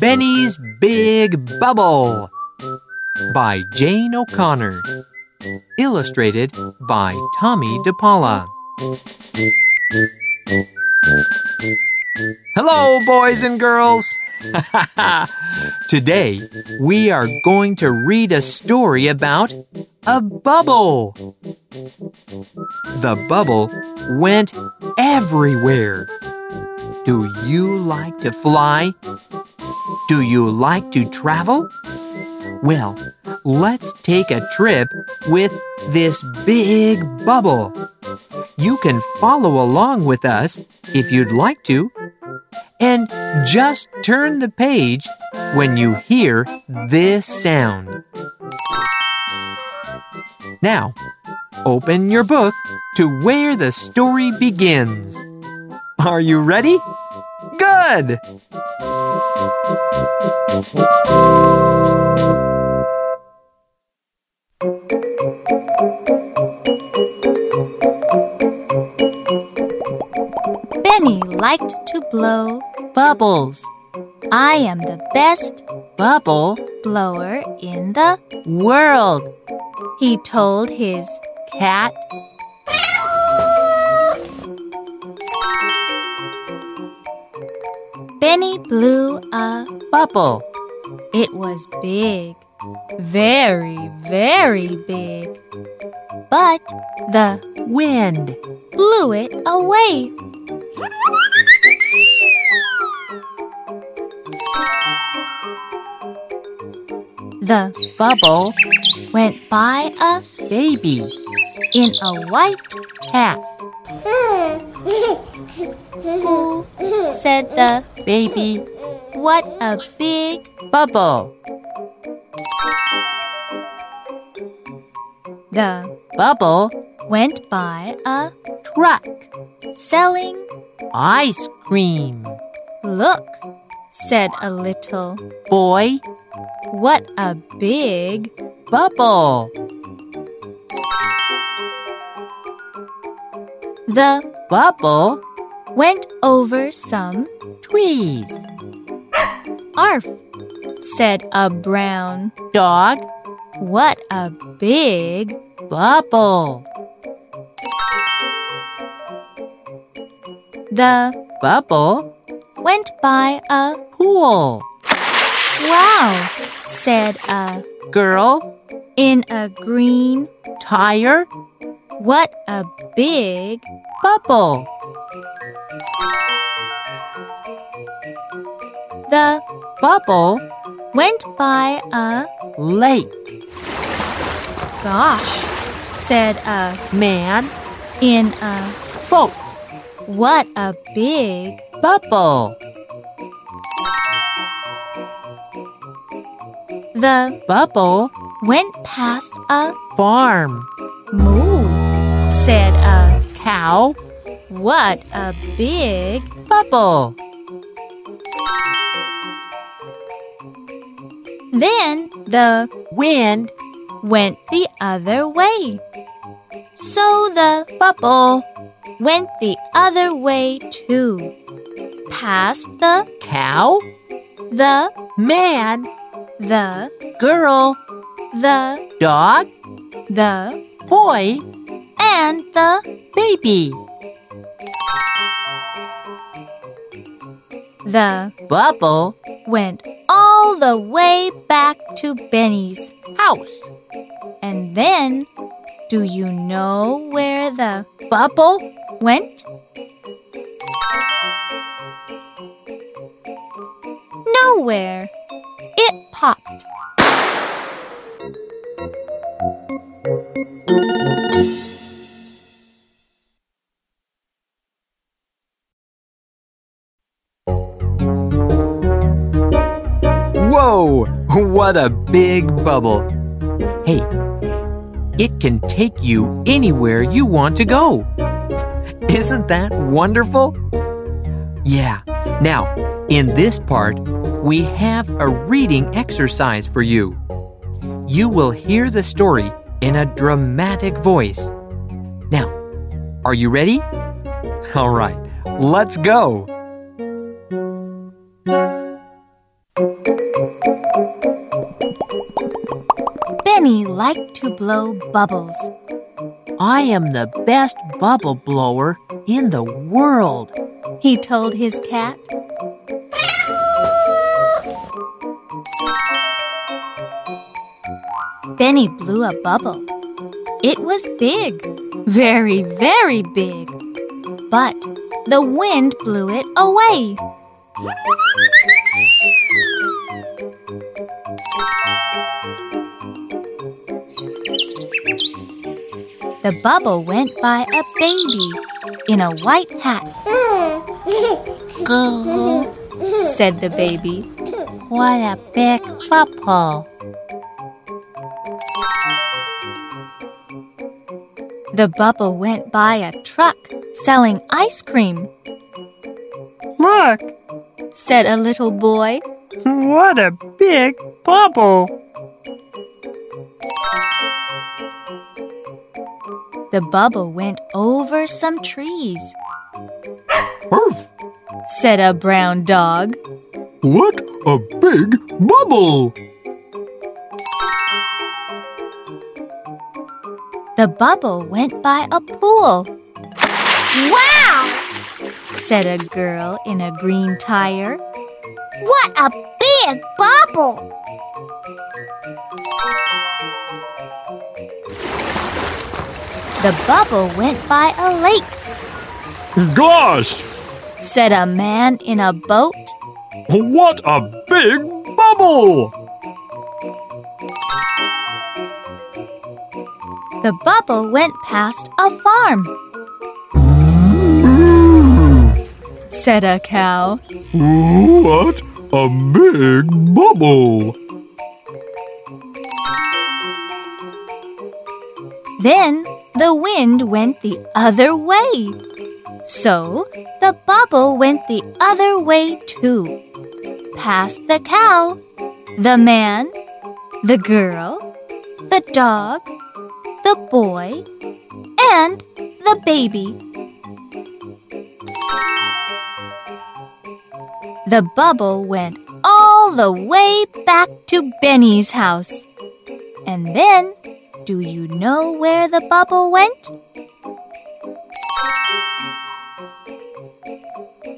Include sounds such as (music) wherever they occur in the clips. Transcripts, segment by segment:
Benny's Big Bubble by Jane O'Connor. Illustrated by Tomie dePaola. Hello, boys and girls! (laughs) Today, we are going to read a story about a bubble. The bubble went everywhere. Do you like to fly? Do you like to travel? Well, let's take a trip with this big bubble. You can follow along with us if you'd like to. And just turn the page when you hear this sound. Now, open your book to where the story begins. Are you ready? Good! Liked to blow Bubbles. I am the best Bubble. blower in the World. he told his Cat. Benny blew a Bubble. it was big very very big but the Wind. blew it away the Bubble. went by a Baby. in a white hat. Who said the Baby. what a big Bubble. The Bubble. went by a Truck. selling Ice cream. look said a little Boy. what a big Bubble. the Bubble. went over some Trees. arf said a brown Dog. what a big Bubble. the Bubble. went by a Pool. wow said a Girl. in a green Tire. what a big Bubble. the Bubble. went by a Lake. Gosh said a Man. in a Boat. what a big Bubble. the Bubble. went past a Farm. moo said a Cow. what a big Bubble. then the Wind. Went the other way so the Bubble. went the other way too past the Cow. the Man. the Girl. the Dog. the Boy. and the Baby. the Bubble. went all the way back to Benny's House. And then do you know where the Bubble. went nowhere it popped Whoa! What a big bubble! Hey, it can take you anywhere you want to go. Isn't that wonderful? Yeah. Now, in this part, we have a reading exercise for you. You will hear the story in a dramatic voice. Now, are you ready? All right, let's go. Liked to blow bubbles. I am the best bubble blower in the world. He told his cat. Benny blew a bubble. It was big, very, very big. But the wind blew it away. The bubble went by a baby in a white hat, Goo, (laughs) said the baby. what a big bubble. The bubble went by a truck selling ice cream, Look, said a little boy. what a big bubble. The bubble went over some trees, Earth, said a brown dog. what a big bubble. The bubble went by a pool. Wow! said a girl in a green tire. What a big bubble! The bubble went by a lake, Gosh, said a man in a boat. what a big bubble! The bubble went past a farm, said a cow. What a big bubble! Then the wind went the other way. So the bubble went the other way too. Past the cow, the man, the girl, the dog, the boy, and the baby. The bubble went all the way back to Benny's house. And then, do you know where the bubble went?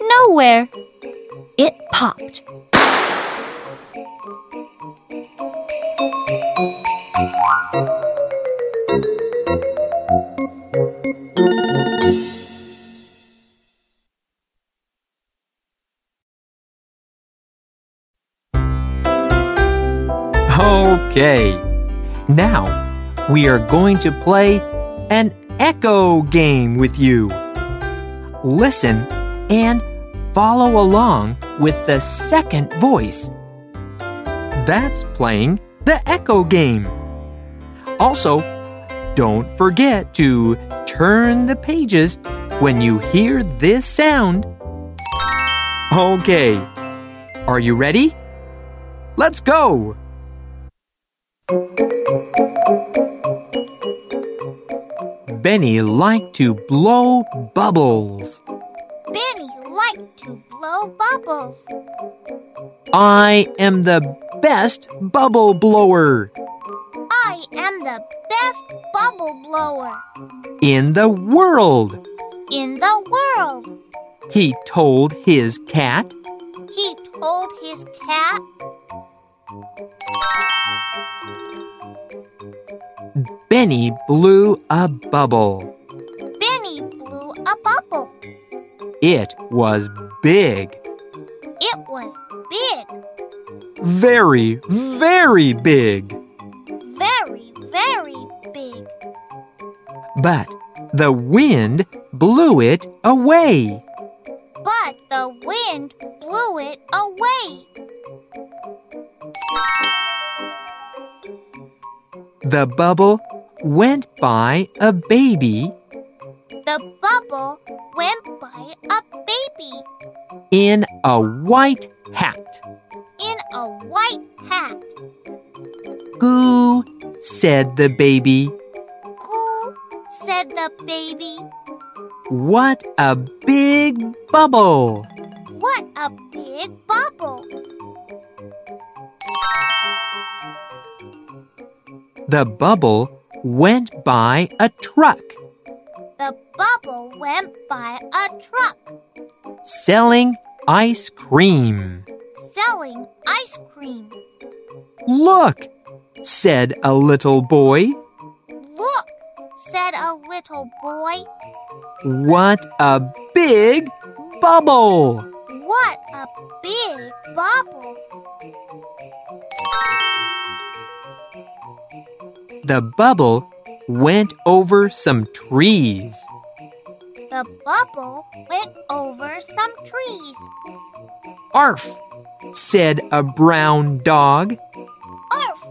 Nowhere. It popped. Okay, now we are going to play an echo game with you. Listen and follow along with the second voice. That's playing the echo game. Also, don't forget to turn the pages when you hear this sound. Okay, are you ready? Let's go! Benny liked to blow bubbles. Benny liked to blow bubbles. I am the best bubble blower I am the best bubble blower in the world, in the world. he told his cat. He told his cat. Benny blew a bubble. Benny blew a bubble. It was big, It was big, very, very big. very, very big. But the wind blew it away. But the wind blew it away. The bubble went by a baby The bubble went by a baby in a white hat. in a white hat. Goo, said the baby. Goo, said the baby. What a big bubble! What a big bubble! The bubble went by a truck The bubble went by a truck selling ice cream. selling ice cream. Look, said a little boy. Look, said a little boy. What a big bubble! What a big bubble! The bubble went over some trees. The bubble went over some trees. Arf! said a brown dog. Arf!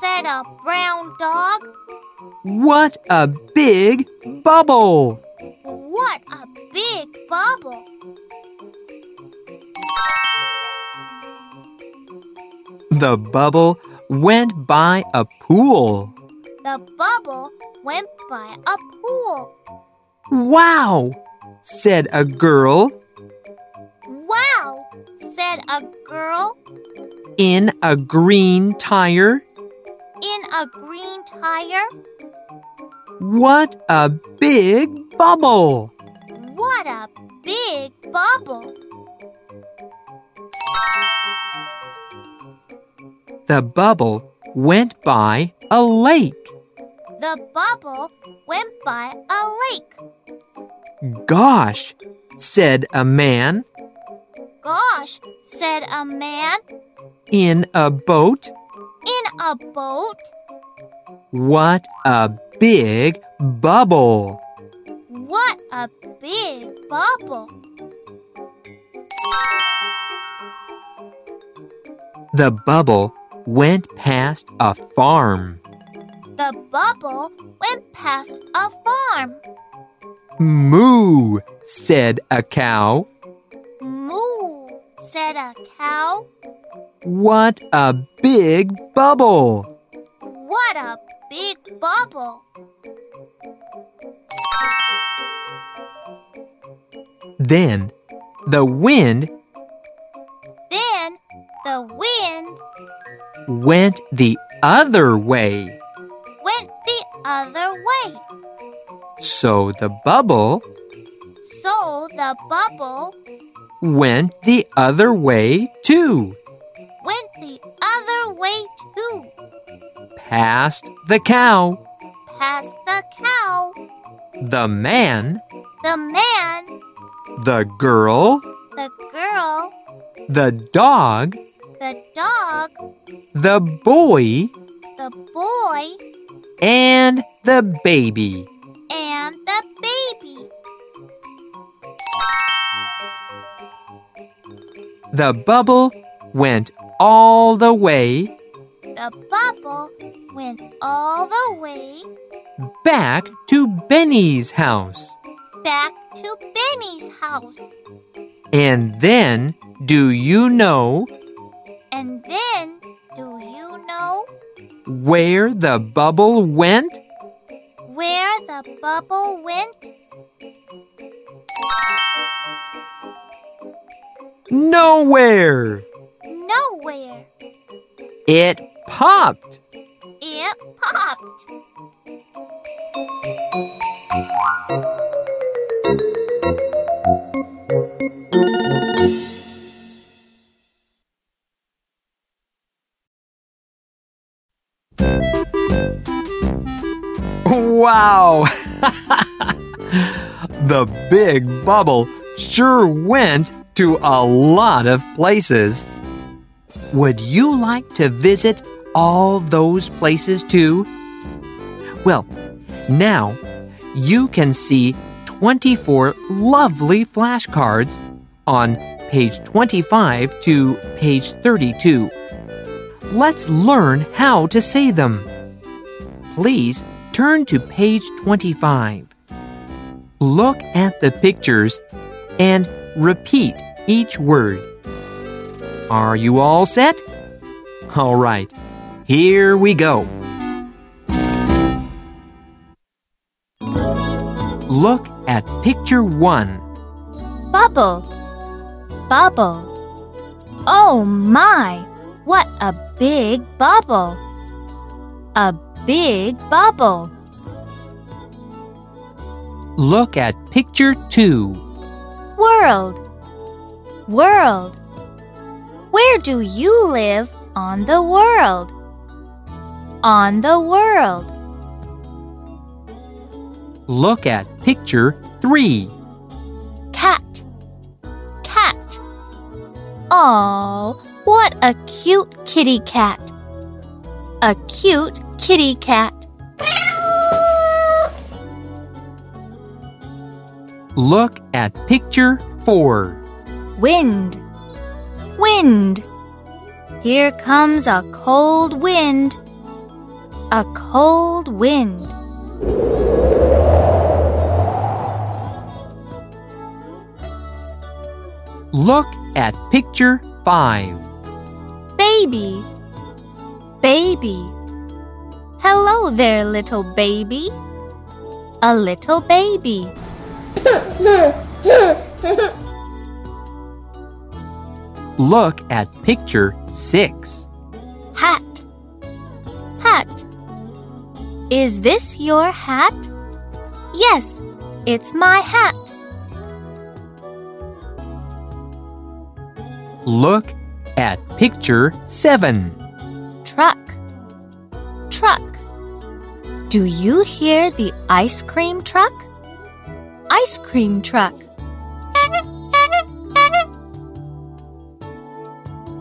said a brown dog. What a big bubble! What a big bubble! The bubble went by a pool. The bubble went by a pool. Wow! said a girl Wow! said a girl in a green tire. in a green tire. What a big bubble! What a big bubble! The bubble went by a lake. The bubble went by a lake. Gosh, said a man Gosh, said a man in a boat. in a boat. What a big bubble! What a big bubble! The bubble went past a farm. The bubble went past a farm. Moo, said a cow. Moo, said a cow. What a big bubble! What a big bubble! Then the wind Then the wind went the other way. Went the other way. So the bubble So the bubble went the other way too, went the other way too. past the cow, Past the cow, the man, the man, the girl, the girl, the dog, the dog, the boy, the boy, and the baby. and the baby. The bubble went all the way The bubble went all the way back to Benny's house. back to Benny's house. And then, do you know And then, do you know where the bubble went? where the bubble went? Nowhere! Nowhere. It popped! Wow! (laughs) the big bubble sure went to a lot of places. Would you like to visit all those places too? Well, now you can see 24 lovely flashcards on page 25 to page 32. Let's learn how to say them. Please turn to page 25. Look at the pictures and repeat each word. Are you all set? All right, here we go. Look at picture 1. Bubble. Bubble. Oh my! What a big bubble! A big bubble. Look at picture 2. World. World. Where do you live on the world? On the world. Look at picture 3. Cat. Cat. Oh, what a cute kitty cat. A cute kitty cat. Look at picture 4. Wind. Wind. Here comes a cold wind. A cold wind. Look at picture 5. Baby. Baby. Hello there, little baby. A little baby. (laughs) Look at picture 6. Hat. Hat. Is this your hat? Yes, it's my hat. Look at picture 7. Truck. Do you hear the ice cream truck? Ice cream truck.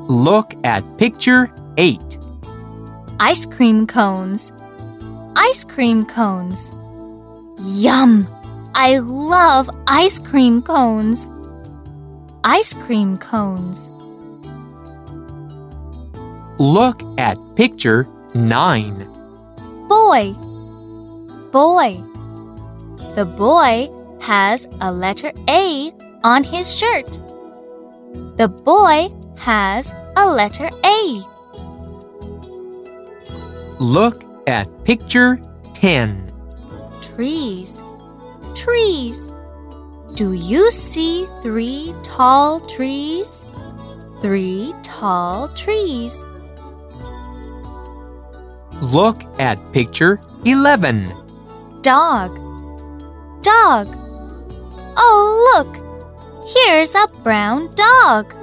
Look at picture 8. Ice cream cones. Ice cream cones. Yum! I love ice cream cones. Ice cream cones. Look at picture 9. Boy. Boy. The boy has a letter A on his shirt. The boy has a letter A. Look at picture 10. Trees. Trees. Do you see three tall trees? Three tall trees. Look at picture 11. Dog. Dog. Oh, look! Here's a brown dog.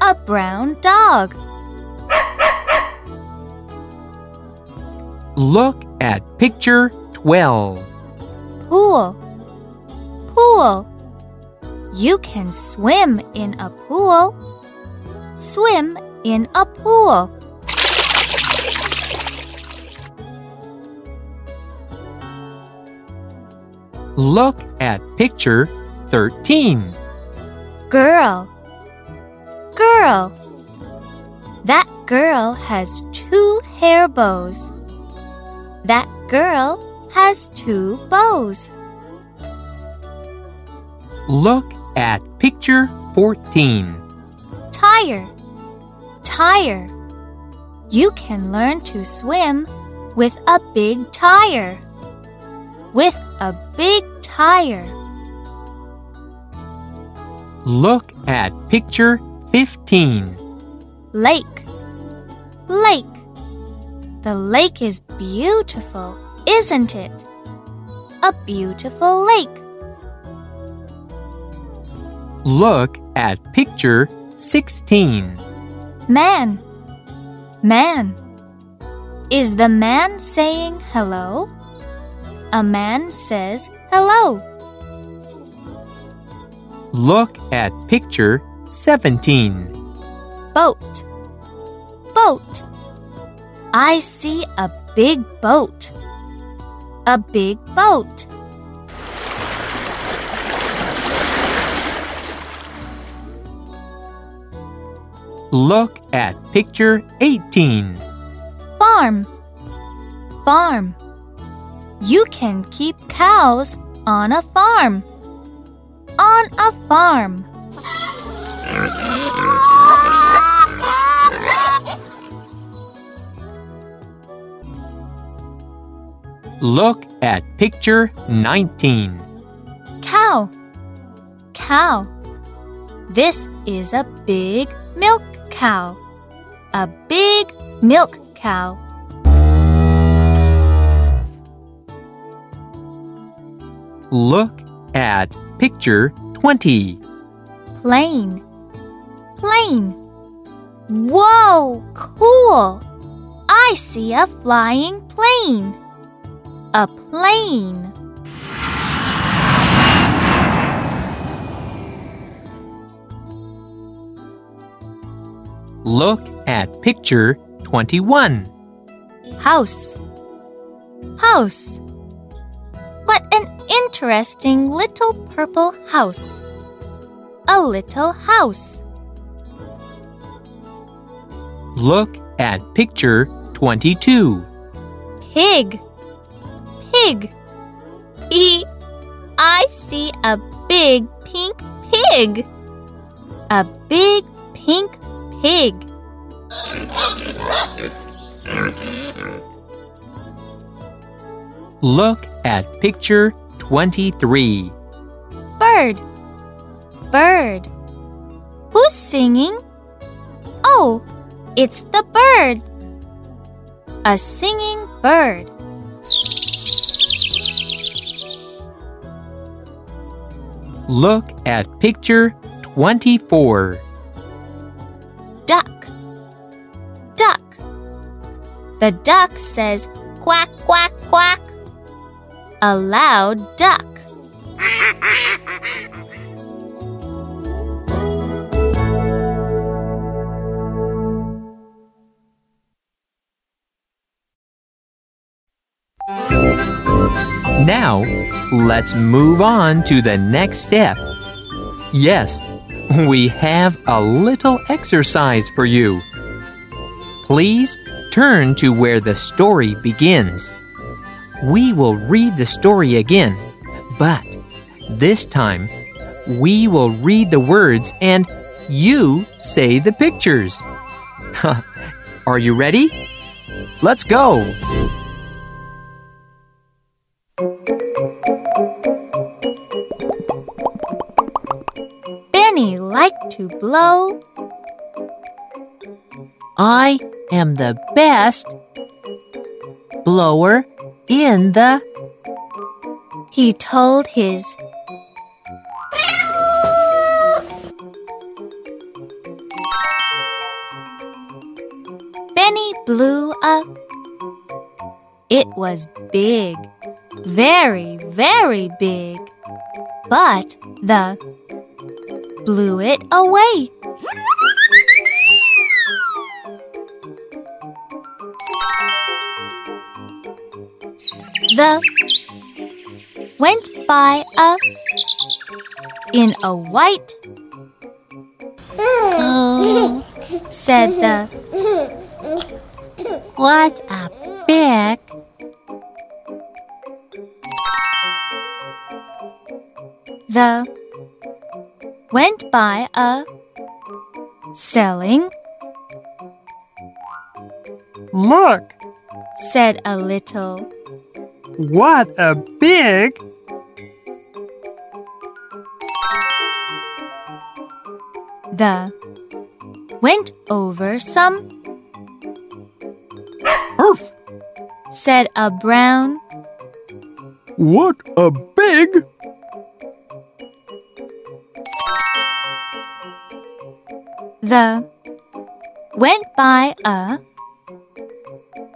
A brown dog. Look at picture 12. Pool. Pool. You can swim in a pool. Swim in a pool. Look at picture 13. Girl. Girl. That girl has two hair bows. That girl has two bows. Look at picture 14. Tire. Tire. You can learn to swim with a big tire. With a big tire. Look at picture 15. Lake. Lake. The lake is beautiful, isn't it? A beautiful lake. Look at picture 16. Man. Man. Is the man saying hello? A man says hello. Look at picture 17. Boat. Boat. I see a big boat. A big boat. Look at picture 18. Farm. Farm. You can keep cows on a farm. On a farm. Look at picture 19. cow. Cow. This is a big milk cow. A big milk cow. Look at picture 20. Plane. Plane. Whoa, cool! I see a flying plane. A plane. Look at picture 21. House. House. Interesting little purple house. A little house. Look at picture 22. Pig. Pig. E. I see a big pink pig. A big pink pig. Look at picture 23. Bird. Bird. Who's singing? Oh, it's the bird. A singing bird. Look at picture 24. Duck. Duck. The duck says quack, quack, quack. A loud duck. Now, let's move on to the next step. Yes, we have a little exercise for you. Please turn to where the story begins. We will read the story again, but this time we will read the words and you say the pictures. (laughs) Are you ready? Let's go! Benny liked to blow. I am the best blower in the. He told his Benny blew up. It was big, very, very big. But the blew it away. The went by a in a white Oh, (laughs) said the what a big the went by a selling Look, said a little what a big the went over some earth. said a brown What a big the went by a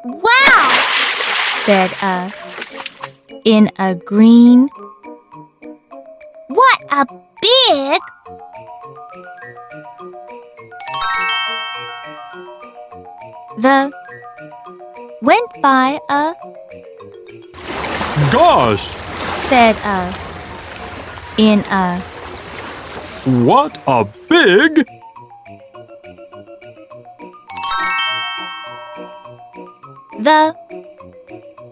Wow! said a in a green What a big the went by a gosh! said a in a What a big the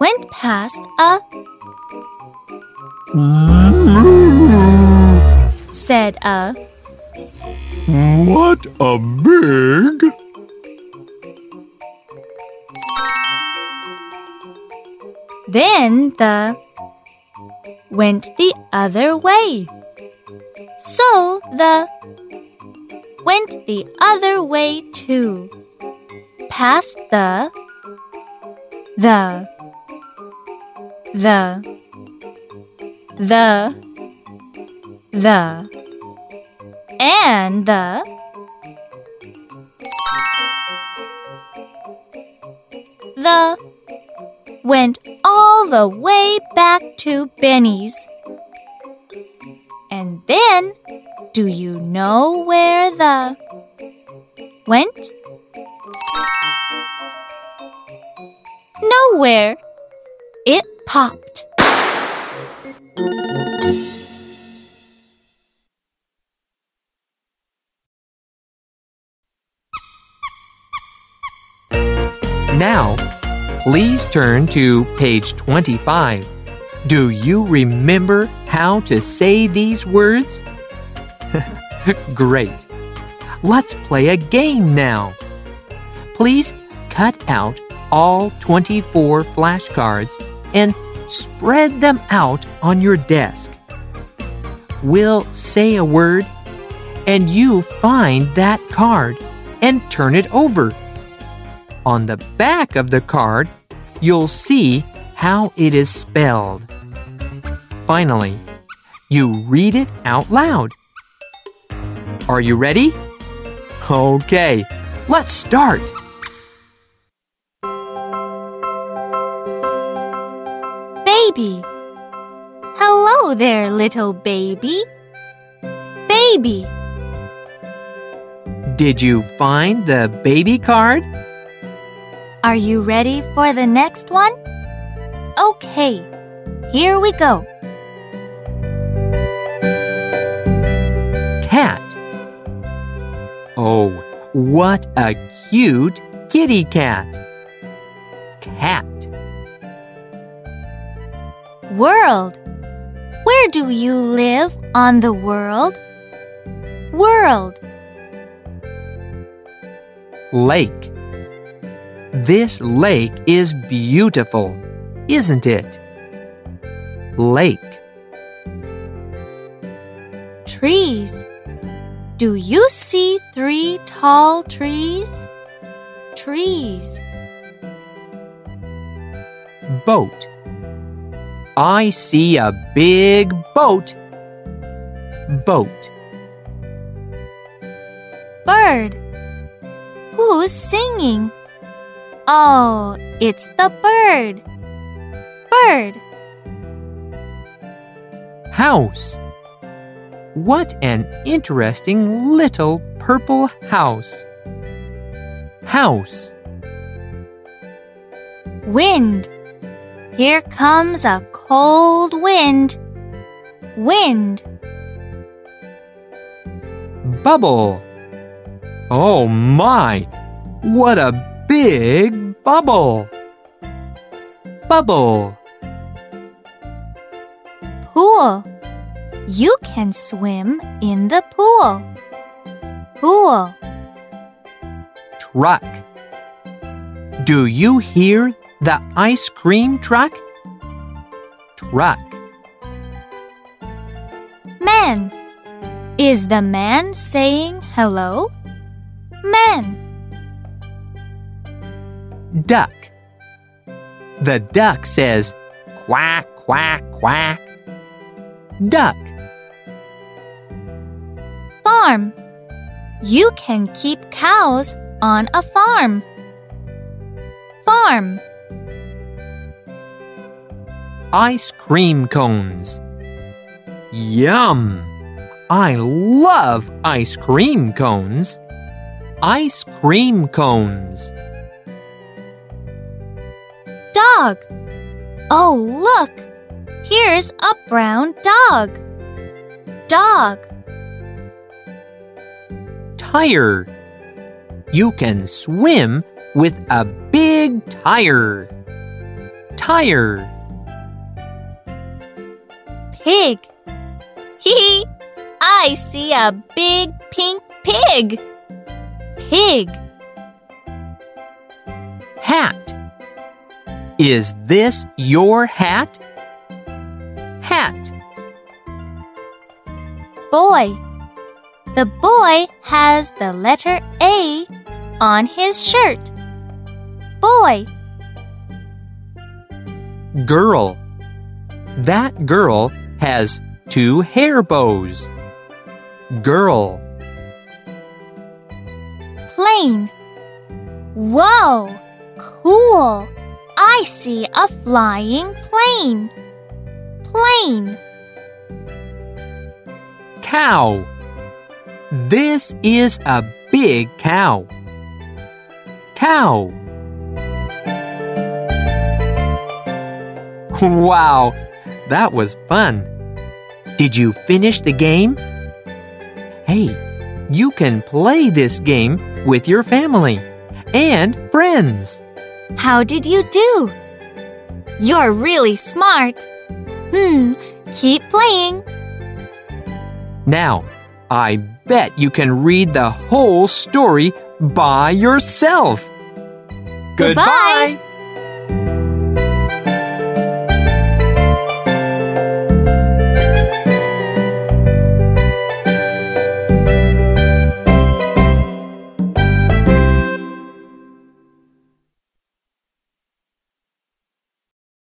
went past a said a What a big then the went the other way. So the went the other way too. Past the the the the the and the the went all the way back to Benny's. And then, do you know where the went? Nowhere. It popped. Now, please turn to page 25. Do you remember how to say these words? (laughs) Great. Let's play a game now. Please cut out all 24 flashcards and spread them out on your desk. We'll say a word, and you find that card and turn it over. On the back of the card, you'll see how it is spelled. Finally, you read it out loud. Are you ready? Okay, let's start. Baby. Hello there, little baby. Baby. Did you find the baby card? Are you ready for the next one? Okay, here we go. Cat. Oh, what a cute kitty cat. Cat. World. Where do you live on the world? World. Lake. This lake is beautiful, isn't it? Lake. Trees. Do you see three tall trees? Trees. Boat. I see a big boat. Boat. Bird. Who's singing? Oh, it's the bird. Bird. House. What an interesting little purple house. House. Wind. Here comes a cold wind. Wind. Bubble. Oh my! What a big bubble! Bubble. Pool. You can swim in the pool. Pool. Truck. Do you hear the ice cream truck? Truck. Man. Is the man saying hello? Man. Duck. The duck says quack, quack, quack. Duck. Farm. You can keep cows on a farm. Farm. Ice cream cones. Yum! I love ice cream cones. Ice cream cones. Dog. Oh, look. Here's a brown dog. Dog. Tire. You can swim with a big tire. Tire. Pig. Hee I see a big pink pig. Pig. Hat. Is this your hat? hat. Boy. The boy has the letter A on his shirt. Boy. Girl. That girl has two hair bows. Girl. Plane. Whoa! Cool! I see a flying plane. Plane. Cow. This is a big cow. Cow. Wow, that was fun. Did you finish the game? Hey, you can play this game with your family and friends. How did you do? You're really smart. Hmm, keep playing. Now, I bet you can read the whole story by yourself. Goodbye.